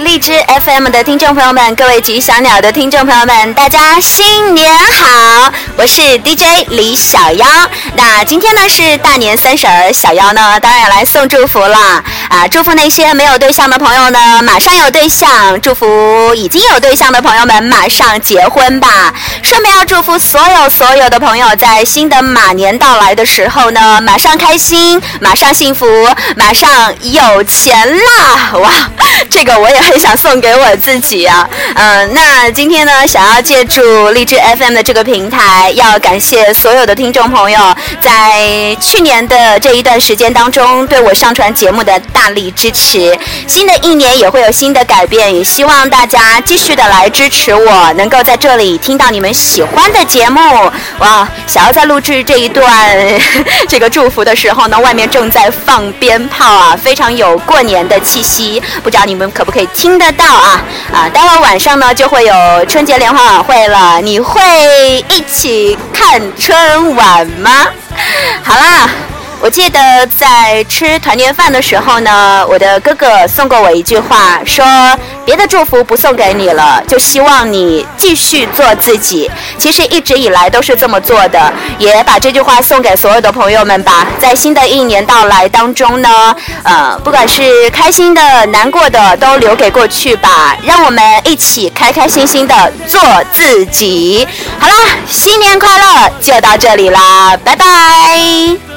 荔枝 FM 的听众朋友们，各位吉祥鸟的听众朋友们，大家新年好！我是 DJ 李小妖。那今天呢是大年三十儿，小妖呢当然要来送祝福了啊！祝福那些没有对象的朋友呢，马上有对象；祝福已经有对象的朋友们，马上结婚吧。顺便要祝福所有所有的朋友，在新的马年到来的时候呢，马上开心，马上幸福，马上有钱啦！哇，这个我也很想送给我自己啊。嗯，那今天呢，想要借助荔枝 FM 的这个平台，要感谢所有的听众朋友，在去年的这一段时间当中，对我上传节目的大力支持。新的一年也会有新的改变，也希望大家继续的来支持我，能够在这里听到你们喜欢的节目。哇，想要在录制这一段 这个祝福的时候呢，外面正在放鞭炮啊，非常有过年的气息。不知道你你们可不可以听得到啊？啊，待会儿晚上呢就会有春节联欢晚会了，你会一起看春晚吗？好啦。我记得在吃团年饭的时候呢，我的哥哥送过我一句话，说别的祝福不送给你了，就希望你继续做自己。其实一直以来都是这么做的，也把这句话送给所有的朋友们吧。在新的一年到来当中呢，呃，不管是开心的、难过的，都留给过去吧。让我们一起开开心心的做自己。好啦，新年快乐，就到这里啦，拜拜。